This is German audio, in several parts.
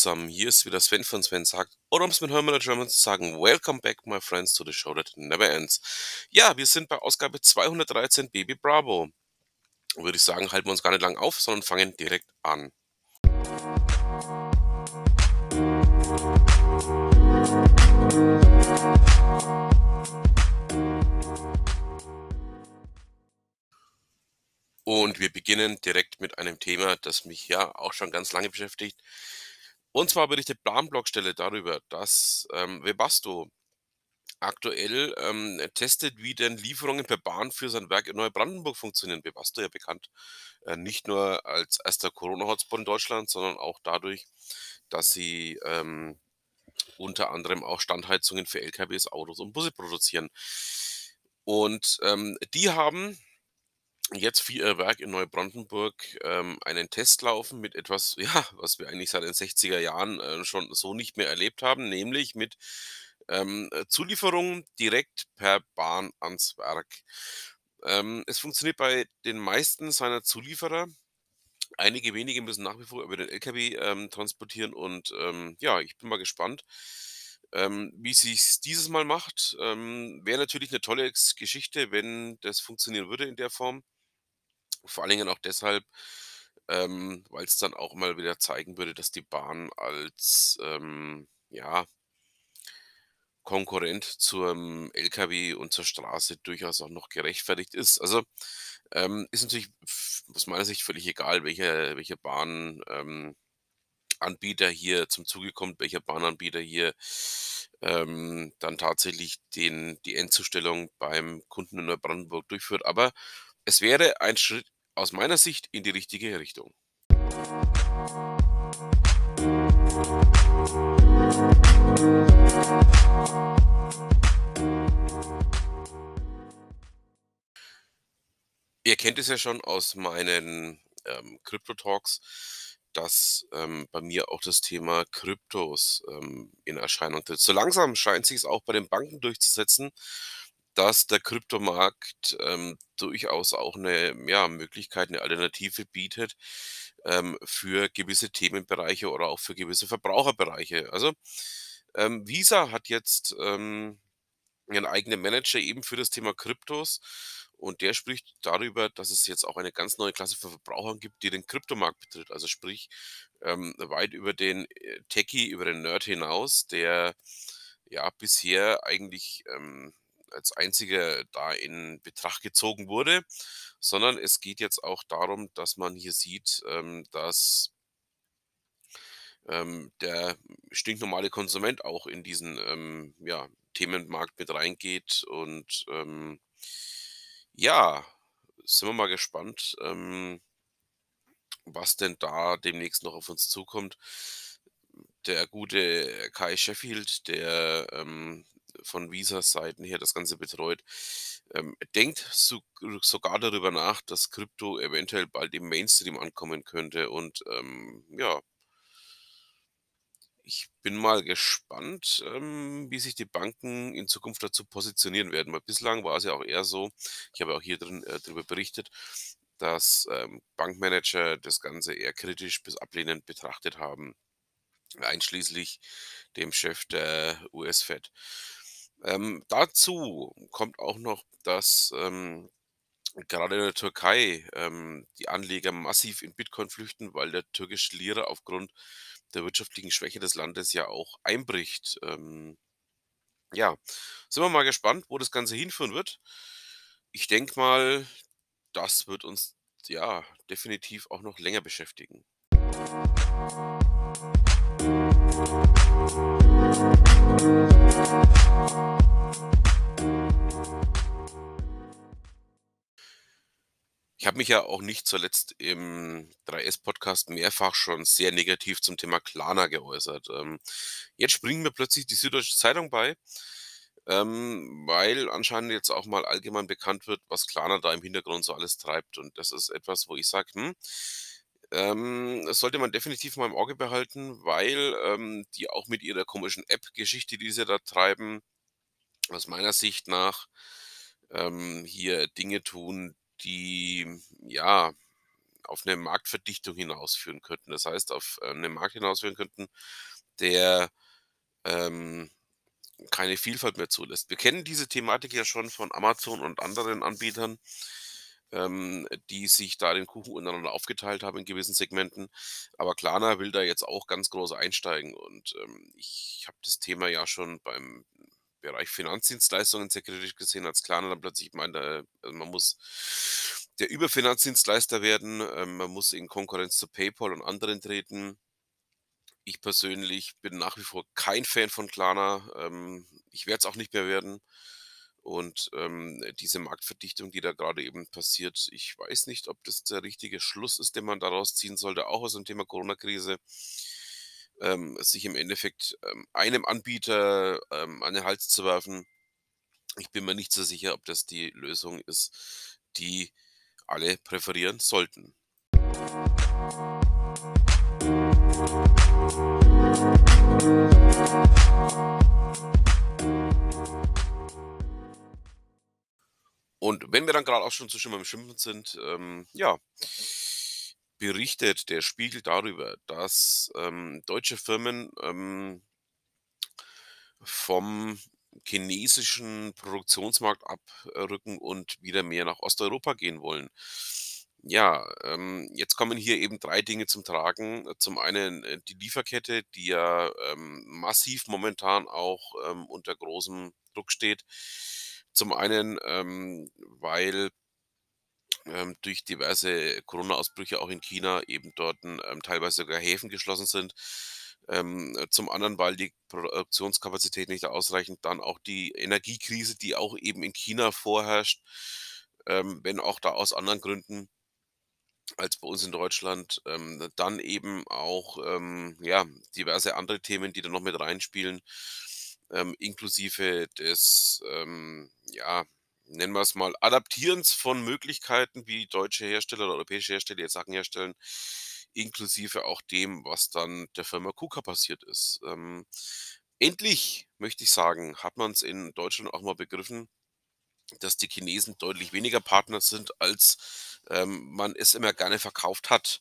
zusammen, hier ist wieder Sven von Sven sagt, oder um es mit Hermann German zu sagen, Welcome back, my friends, to the show that never ends. Ja, wir sind bei Ausgabe 213 Baby Bravo. Würde ich sagen, halten wir uns gar nicht lang auf, sondern fangen direkt an. Und wir beginnen direkt mit einem Thema, das mich ja auch schon ganz lange beschäftigt. Und zwar berichtet Planblockstelle darüber, dass ähm, Webasto aktuell ähm, testet, wie denn Lieferungen per Bahn für sein Werk in Neubrandenburg funktionieren. Webasto ja bekannt äh, nicht nur als erster Corona-Hotspot in Deutschland, sondern auch dadurch, dass sie ähm, unter anderem auch Standheizungen für LKWs, Autos und Busse produzieren. Und ähm, die haben jetzt für ihr Werk in Neubrandenburg ähm, einen Test laufen mit etwas, ja, was wir eigentlich seit den 60er Jahren äh, schon so nicht mehr erlebt haben, nämlich mit ähm, äh, Zulieferung direkt per Bahn ans Werk. Ähm, es funktioniert bei den meisten seiner Zulieferer. Einige wenige müssen nach wie vor über den LKW ähm, transportieren und ähm, ja, ich bin mal gespannt, ähm, wie es dieses Mal macht. Ähm, Wäre natürlich eine tolle Geschichte, wenn das funktionieren würde in der Form. Vor allen Dingen auch deshalb, ähm, weil es dann auch mal wieder zeigen würde, dass die Bahn als, ähm, ja Konkurrent zum LKW und zur Straße durchaus auch noch gerechtfertigt ist. Also, ähm, ist natürlich aus meiner Sicht völlig egal, welcher welcher Bahn ähm, hier zum Zuge kommt, welcher Bahnanbieter hier, ähm, dann tatsächlich den die Endzustellung beim Kunden in Neubrandenburg durchführt. Aber es wäre ein Schritt aus meiner Sicht in die richtige Richtung. Ihr kennt es ja schon aus meinen ähm, Crypto-Talks, dass ähm, bei mir auch das Thema Kryptos ähm, in Erscheinung tritt. So langsam scheint sich es auch bei den Banken durchzusetzen dass der Kryptomarkt ähm, durchaus auch eine ja, Möglichkeit, eine Alternative bietet ähm, für gewisse Themenbereiche oder auch für gewisse Verbraucherbereiche. Also ähm, Visa hat jetzt ähm, einen eigenen Manager eben für das Thema Kryptos und der spricht darüber, dass es jetzt auch eine ganz neue Klasse von Verbrauchern gibt, die den Kryptomarkt betritt. Also sprich ähm, weit über den äh, Techie, über den Nerd hinaus, der ja bisher eigentlich ähm, als einziger da in Betracht gezogen wurde, sondern es geht jetzt auch darum, dass man hier sieht, ähm, dass ähm, der stinknormale Konsument auch in diesen ähm, ja, Themenmarkt mit reingeht. Und ähm, ja, sind wir mal gespannt, ähm, was denn da demnächst noch auf uns zukommt. Der gute Kai Sheffield, der ähm, von Visas Seiten her das Ganze betreut, ähm, denkt so, sogar darüber nach, dass Krypto eventuell bald im Mainstream ankommen könnte. Und ähm, ja, ich bin mal gespannt, ähm, wie sich die Banken in Zukunft dazu positionieren werden. Weil bislang war es ja auch eher so, ich habe auch hier drin äh, darüber berichtet, dass ähm, Bankmanager das Ganze eher kritisch bis ablehnend betrachtet haben, einschließlich dem Chef der US-Fed. Ähm, dazu kommt auch noch, dass ähm, gerade in der Türkei ähm, die Anleger massiv in Bitcoin flüchten, weil der türkische Lira aufgrund der wirtschaftlichen Schwäche des Landes ja auch einbricht. Ähm, ja, sind wir mal gespannt, wo das Ganze hinführen wird. Ich denke mal, das wird uns ja definitiv auch noch länger beschäftigen. Ich habe mich ja auch nicht zuletzt im 3S-Podcast mehrfach schon sehr negativ zum Thema Klarna geäußert. Ähm, jetzt springen mir plötzlich die Süddeutsche Zeitung bei, ähm, weil anscheinend jetzt auch mal allgemein bekannt wird, was Klarna da im Hintergrund so alles treibt. Und das ist etwas, wo ich sage, hm, ähm, das sollte man definitiv mal im Auge behalten, weil ähm, die auch mit ihrer komischen App-Geschichte, die sie da treiben, aus meiner Sicht nach ähm, hier Dinge tun, die ja auf 'ne Marktverdichtung hinausführen könnten. Das heißt, auf, äh, 'nen Markt hinausführen könnten, der, ähm, keine Vielfalt mehr zulässt. Wir kennen diese Thematik ja schon von Amazon und anderen Anbietern, ähm, die sich da den Kuchen untereinander aufgeteilt haben in gewissen Segmenten. Aber Klarna will da jetzt auch ganz groß einsteigen und, ähm, ich habe das Thema ja schon beim Bereich Finanzdienstleistungen sehr kritisch gesehen, als Klarna dann plötzlich meinte, äh, man muss der Überfinanzdienstleister werden, ähm, man muss in Konkurrenz zu PayPal und anderen treten. Ich persönlich bin nach wie vor kein Fan von Klarna. Ähm, ich werde es auch nicht mehr werden. Und, ähm, diese Marktverdichtung, die da grade eben passiert, ich weiß nicht, ob das der richtige Schluss ist, den man daraus ziehen sollte, auch aus dem Thema Corona-Krise, ähm, sich im Endeffekt, ähm, einem Anbieter, ähm, an den Hals zu werfen. Ich bin mir nicht so sicher, ob das die Lösung ist, die alle präferieren sollten. Und wenn wir dann grad auch schon so schön beim Schimpfen sind, ähm, ja, berichtet der Spiegel darüber, dass, ähm, deutsche Firmen, ähm vom chinesischen Produktionsmarkt abrücken und wieder mehr nach Osteuropa gehen wollen. Ja, ähm, jetzt kommen hier eben 3 Dinge zum Tragen. Zum einen, äh, die Lieferkette, die ja, ähm, massiv momentan auch, ähm, unter großem Druck steht. Zum einen, ähm, weil ähm, durch diverse Corona-Ausbrüche auch in China eben dort ähm, teilweise sogar Häfen geschlossen sind. Ähm, zum anderen, weil die Produktionskapazitäten nicht ausreichen, dann auch die Energiekrise, die auch eben in China vorherrscht, ähm, wenn auch da aus anderen Gründen als bei uns in Deutschland. Ähm, dann eben auch, ähm, ja, diverse andere Themen, die da noch mit reinspielen, ähm, inklusive des, ähm, ja, nennen wir's mal, Adaptierens von Möglichkeiten, wie deutsche Hersteller oder europäische Hersteller jetzt Sachen herstellen, inklusive auch dem, was dann der Firma KUKA passiert ist. Ähm, endlich, möchte ich sagen, hat man's in Deutschland auch mal begriffen, dass die Chinesen deutlich weniger Partner sind, als, ähm, man es immer gerne verkauft hat.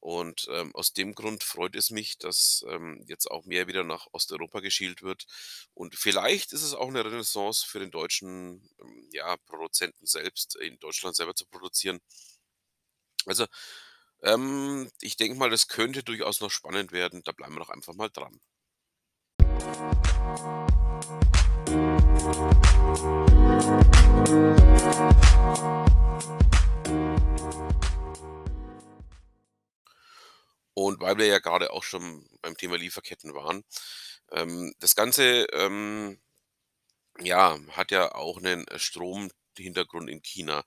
Und, ähm, aus dem Grund freut es mich, dass, ähm, jetzt auch mehr wieder nach Osteuropa geschielt wird. Und vielleicht ist es auch 'ne Renaissance für den deutschen, ähm, ja, Produzenten selbst, in Deutschland selber zu produzieren. Also, ähm, ich denke mal, das könnte durchaus noch spannend werden. Da bleiben wir doch einfach mal dran. Und weil wir ja grade auch schon beim Thema Lieferketten waren, ähm, das Ganze, ähm, ja, hat ja auch 'nen Stromhintergrund in China.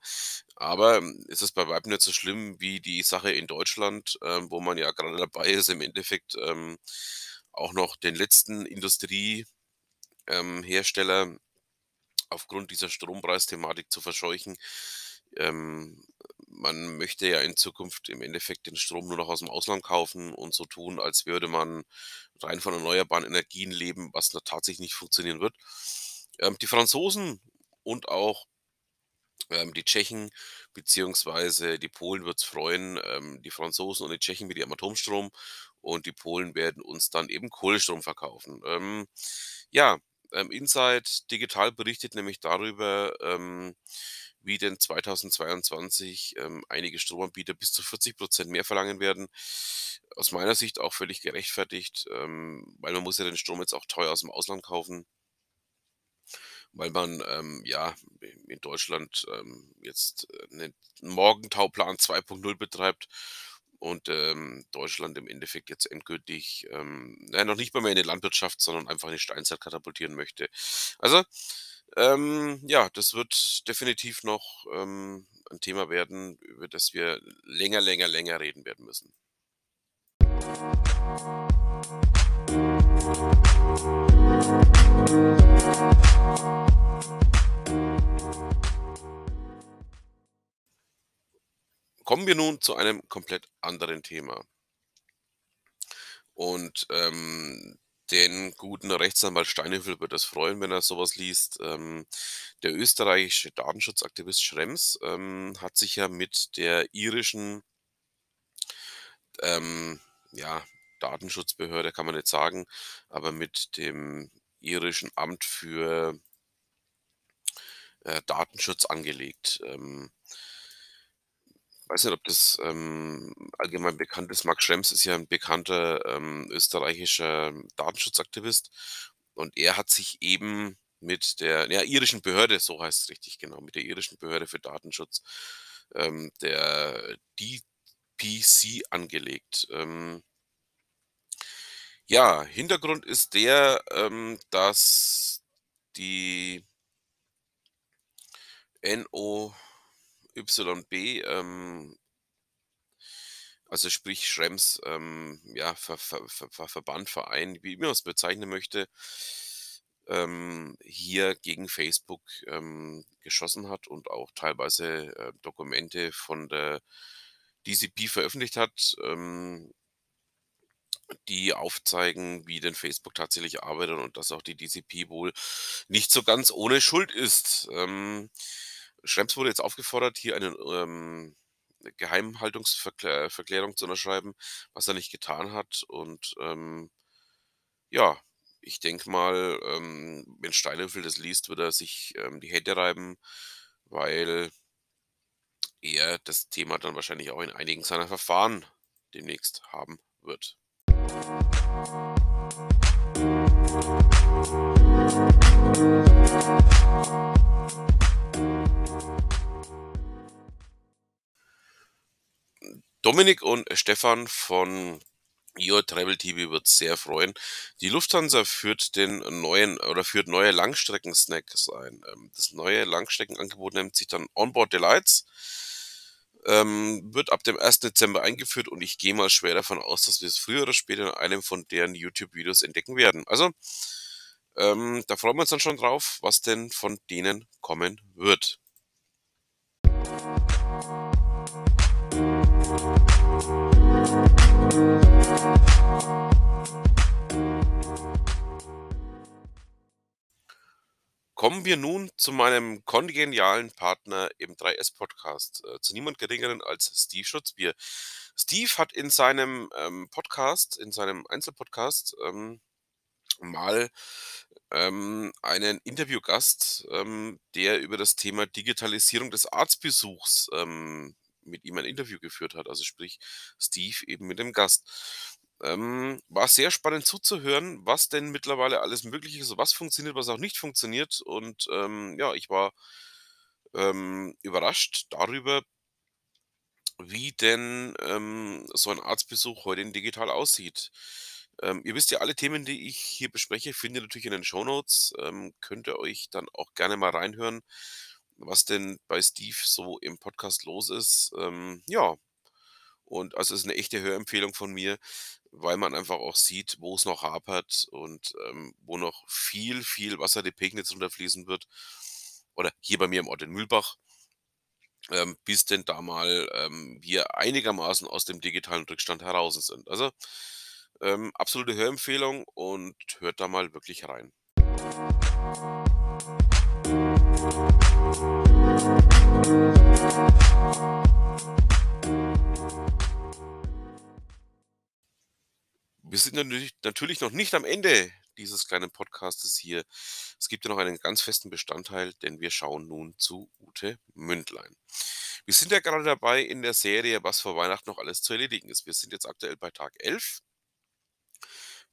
Aber es ist bei weitem nicht so schlimm wie die Sache in Deutschland, ähm, wo man ja grade dabei ist, im Endeffekt, ähm, auch noch den letzten Industrie ähm, aufgrund dieser Strompreisthematik zu verscheuchen. Ähm, man möchte ja in Zukunft im Endeffekt den Strom nur noch aus'm Ausland kaufen und so tun, als würde man rein von erneuerbaren Energien leben, was tatsächlich nicht funktionieren wird. Ähm, die Franzosen und auch, ähm, die Tschechen beziehungsweise die Polen wird's freuen, ähm, die Franzosen und die Tschechen mit ihrem Atomstrom und die Polen werden uns dann eben Kohlestrom verkaufen. Ähm, ja, ähm, Inside Digital berichtet nämlich darüber, ähm, wie denn 2022, ähm, einige Stromanbieter bis zu 40 % mehr verlangen werden. Aus meiner Sicht auch völlig gerechtfertigt, ähm, weil man muss ja den Strom jetzt auch teuer aus'm Ausland kaufen weil man, ähm, ja, in Deutschland, ähm, jetzt, äh, 'nen Morgenthau-Plan 2.0 betreibt und, ähm, Deutschland im Endeffekt jetzt endgültig, ähm, na ja, noch nicht mal mehr in die Landwirtschaft, sondern einfach in die Steinzeit katapultieren möchte. Also, ähm, ja, das wird definitiv noch, ähm, 'n Thema werden, über das wir länger, länger, länger reden werden müssen. Kommen wir nun zu einem komplett anderen Thema. Und, ähm, Den guten Rechtsanwalt Steinhöfel wird das freuen, wenn er so was liest. Ähm, der österreichische Datenschutzaktivist Schrems, ähm, hat sich ja mit der irischen ähm, ja, Datenschutzbehörde kann man nicht sagen, aber mit dem irischen Amt für äh, Datenschutz angelegt. Ähm weiß nicht, ob das, ähm, allgemein bekannt ist. Max Schrems ist ja 'n bekannter, ähm, österreichischer Datenschutzaktivist und er hat sich eben mit der ja, irischen Behörde, so heißt's richtig, genau, mit der irischen Behörde für Datenschutz, ähm, der DPC angelegt. Ähm ja, Hintergrund ist der, ähm, dass die NOYB, ähm also sprich Schrems, ähm, ja, Ver Ver Ver Ver Verband, Verein, wie immer man's bezeichnen möchte, ähm, hier gegen Facebook, ähm, geschossen hat und auch teilweise, äh, Dokumente von der DCP veröffentlicht hat, ähm die aufzeigen, wie denn Facebook tatsächlich arbeitet und dass auch die DCP wohl nicht so ganz ohne Schuld ist. Ähm, Schrems wurde jetzt aufgefordert, hier eine, ähm, Geheimhaltungsverklä Verklärung zu unterschreiben, was er nicht getan hat und, ähm, ja, ich denke mal, ähm, wenn Steinhöfel das liest, wird er sich, ähm, die Hände reiben, weil er das Thema dann wahrscheinlich auch in einigen seiner Verfahren demnächst haben wird. Dominik und Stefan von Your Travel TV wird's sehr freuen. Die Lufthansa führt den neuen oder führt neue Langstrecken-Snacks ein. Ähm, das neue Langstreckenangebot nennt sich dann Onboard Delights. Ähm, wird ab dem 1. Dezember eingeführt und ich gehe mal schwer davon aus, dass wir es früher oder später in einem von deren YouTube-Videos entdecken werden. Also, ähm, da freuen wir uns dann schon drauf, was denn von denen kommen wird. Kommen wir nun zu meinem kongenialen Partner im 3S Podcast, äh, zu niemand Geringeren als Steve Schutzbier. Steve hat in seinem, ähm, Podcast in seinem Einzelpodcast, ähm, mal, ähm, einen Interviewgast, ähm, der über das Thema Digitalisierung des Arztbesuchs, ähm, mit ihm ein Interview geführt hat, also sprich Steve eben mit dem Gast. Ähm, war sehr spannend zuzuhören, was denn mittlerweile alles möglich ist, was funktioniert, was auch nicht funktioniert und, ähm, ja, ich war, ähm, überrascht darüber wie denn, ähm, so ein Arztbesuch heute in digital aussieht. Ähm, ihr wisst ja, alle Themen, die ich hier bespreche, findet ihr natürlich in den Shownotes. Ähm, könnt ihr euch dann auch gerne mal reinhören, was denn bei Steve so im Podcast los ist. Ähm, ja, und also, es ist 'ne echte Hörempfehlung von mir, weil man einfach auch sieht, wo's noch hapert und, ähm, wo noch viel, viel Wasser die Pegnitz runterfließen wird oder hier bei mir im Ort in Mühlbach ähm, bis denn da mal, ähm, wir einigermaßen aus dem digitalen Rückstand heraus sind. Also, ähm, absolute Hörempfehlung und hört da mal wirklich rein. Wir sind natürlich noch nicht am Ende dieses kleinen Podcastes hier. Es gibt ja noch einen ganz festen Bestandteil, denn wir schauen nun zu Ute Mündlein. Wir sind ja gerade dabei in der Serie, was vor Weihnachten noch alles zu erledigen ist. Wir sind jetzt aktuell bei Tag 11.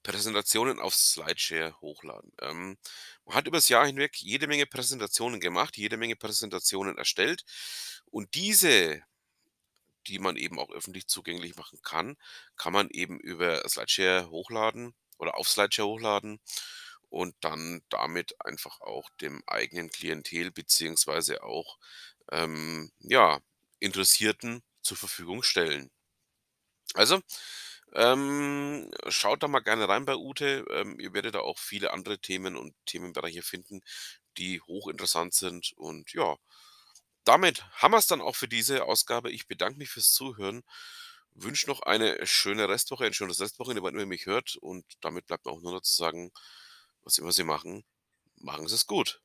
Präsentationen auf Slideshare hochladen. Ähm, man hat übers Jahr hinweg jede Menge Präsentationen gemacht, jede Menge Präsentationen erstellt und diese, die man eben auch öffentlich zugänglich machen kann, kann man eben über Slideshare hochladen oder auf Slideshare hochladen und dann damit einfach auch dem eigenen Klientel beziehungsweise auch, ähm, ja, Interessierten zur Verfügung stellen. Also, ähm, schaut da mal gerne rein bei Ute. Ähm, ihr werdet da auch viele andere Themen und Themenbereiche finden, die hochinteressant sind und ja, damit haben wir's dann auch für diese Ausgabe. Ich bedanke mich fürs Zuhören Wünsche noch eine schöne Restwoche, ein schönes Restwochenende, immer ihr mich hört und damit bleibt mir auch nur noch zu sagen, was immer Sie machen, machen Sie es gut.